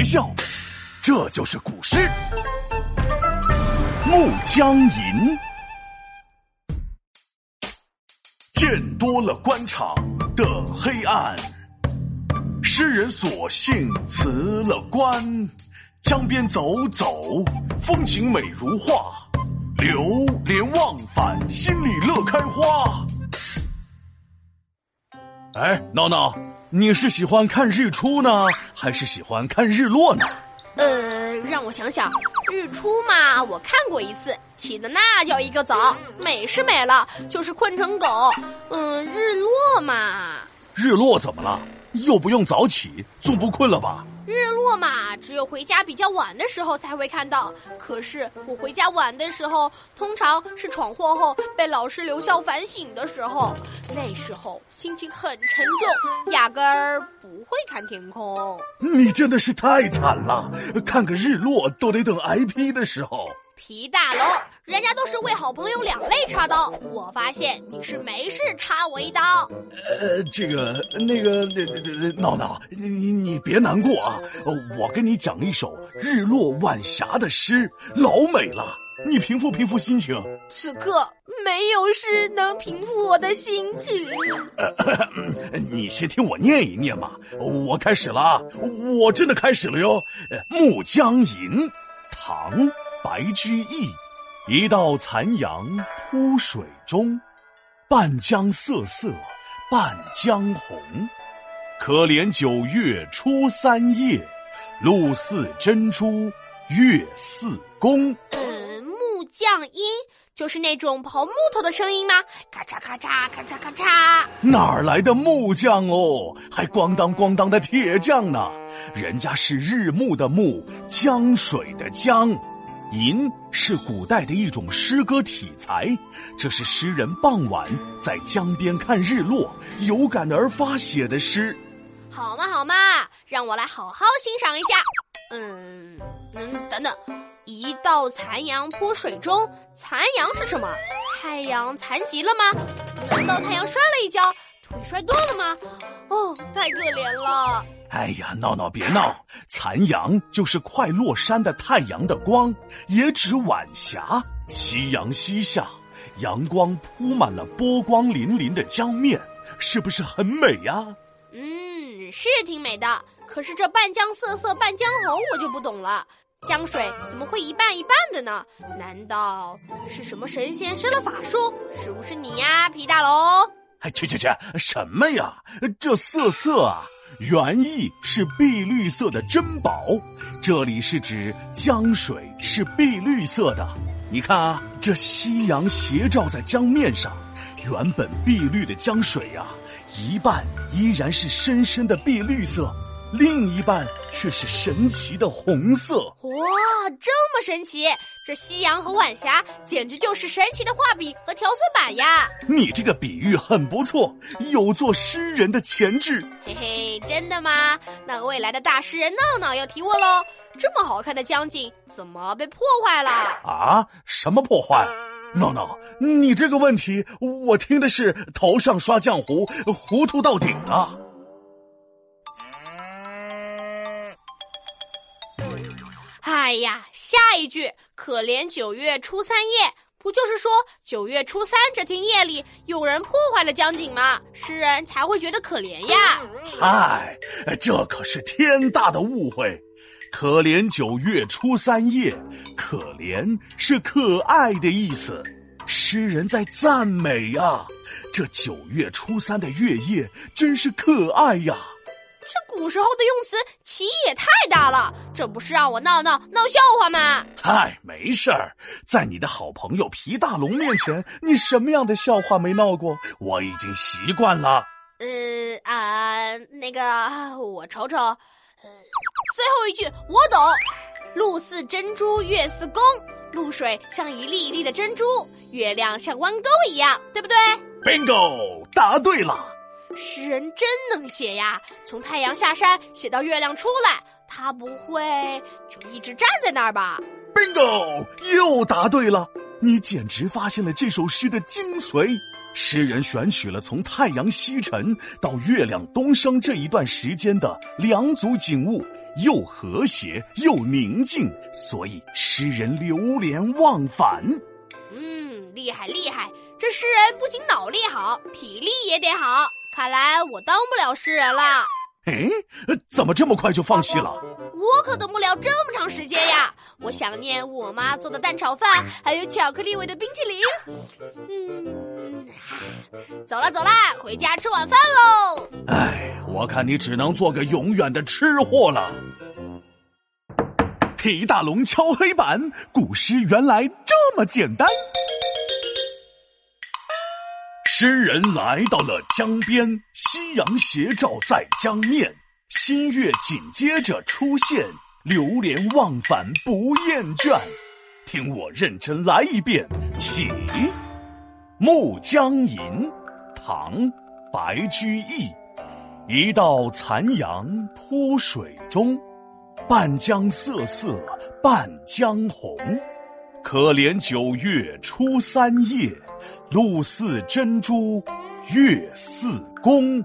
别笑，这就是古诗《暮江吟》。见多了官场的黑暗，诗人索性辞了官，江边走走，风景美如画，流连忘返，心里乐开花。哎，闹闹，你是喜欢看日出呢，还是喜欢看日落呢？呃，让我想想，日出嘛，我看过一次，起的那叫一个早，美是美了，就是困成狗。嗯，日落嘛，日落怎么了？又不用早起，总不困了吧？日落嘛，只有回家比较晚的时候才会看到。可是我回家晚的时候，通常是闯祸后被老师留校反省的时候，那时候心情很沉重，压根儿不会看天空。你真的是太惨了，看个日落都得等挨批的时候。皮大龙，人家都是为好朋友两肋插刀，我发现你是没事插我一刀。呃，这个那个那那闹闹，你你你别难过啊，我跟你讲一首日落晚霞的诗，老美了，你平复平复心情。此刻没有诗能平复我的心情。呃，你先听我念一念嘛，我开始了啊，我真的开始了哟，《暮江吟》，唐。白居易，一道残阳铺水中，半江瑟瑟半江红。可怜九月初三夜，露似真珠月似弓。嗯，木匠音就是那种刨木头的声音吗？咔嚓咔嚓咔嚓咔嚓。哪儿来的木匠哦？还咣当咣当的铁匠呢？人家是日暮的暮，江水的江。吟是古代的一种诗歌体裁，这是诗人傍晚在江边看日落，有感而发写的诗。好嘛好嘛，让我来好好欣赏一下。嗯嗯，等等，一道残阳铺水中，残阳是什么？太阳残疾了吗？难道太阳摔了一跤，腿摔断了吗？哦，太可怜了。哎呀，闹闹别闹！残阳就是快落山的太阳的光，也指晚霞。夕阳西下，阳光铺满了波光粼粼的江面，是不是很美呀？嗯，是挺美的。可是这半江瑟瑟半江红，我就不懂了。江水怎么会一半一半的呢？难道是什么神仙施了法术？是不是你呀，皮大龙？哎，去去去，什么呀？这瑟瑟啊！原意是碧绿色的珍宝，这里是指江水是碧绿色的。你看啊，这夕阳斜照在江面上，原本碧绿的江水呀，一半依然是深深的碧绿色。另一半却是神奇的红色。哇，这么神奇！这夕阳和晚霞简直就是神奇的画笔和调色板呀！你这个比喻很不错，有做诗人的潜质。嘿嘿，真的吗？那未来的大诗人闹闹要提问喽。这么好看的江景怎么被破坏了？啊？什么破坏？闹闹，你这个问题我听的是头上刷浆糊，糊涂到顶啊！哎呀，下一句“可怜九月初三夜”，不就是说九月初三这天夜里有人破坏了江景吗？诗人才会觉得可怜呀。嗨，这可是天大的误会！可怜九月初三夜，可怜是可爱的意思，诗人在赞美呀。这九月初三的月夜真是可爱呀。古时候的用词歧义也太大了，这不是让我闹闹闹笑话吗？嗨，没事儿，在你的好朋友皮大龙面前，你什么样的笑话没闹过？我已经习惯了。呃啊，那个我瞅瞅，呃最后一句我懂，露似珍珠，月似弓，露水像一粒一粒的珍珠，月亮像弯钩一样，对不对？Bingo，答对了。诗人真能写呀！从太阳下山写到月亮出来，他不会就一直站在那儿吧？Bingo，又答对了！你简直发现了这首诗的精髓。诗人选取了从太阳西沉到月亮东升这一段时间的两组景物，又和谐又宁静，所以诗人流连忘返。嗯，厉害厉害！这诗人不仅脑力好，体力也得好。看来我当不了诗人了。哎，怎么这么快就放弃了？我可等不了这么长时间呀！我想念我妈做的蛋炒饭，还有巧克力味的冰淇淋。嗯，走了走了，回家吃晚饭喽。哎，我看你只能做个永远的吃货了。皮大龙敲黑板，古诗原来这么简单。诗人来到了江边，夕阳斜照在江面，新月紧接着出现，流连忘返不厌倦。听我认真来一遍，起。《暮江吟》唐·白居易，一道残阳铺水中，半江瑟瑟半江红。可怜九月初三夜。露似真珠，月似弓。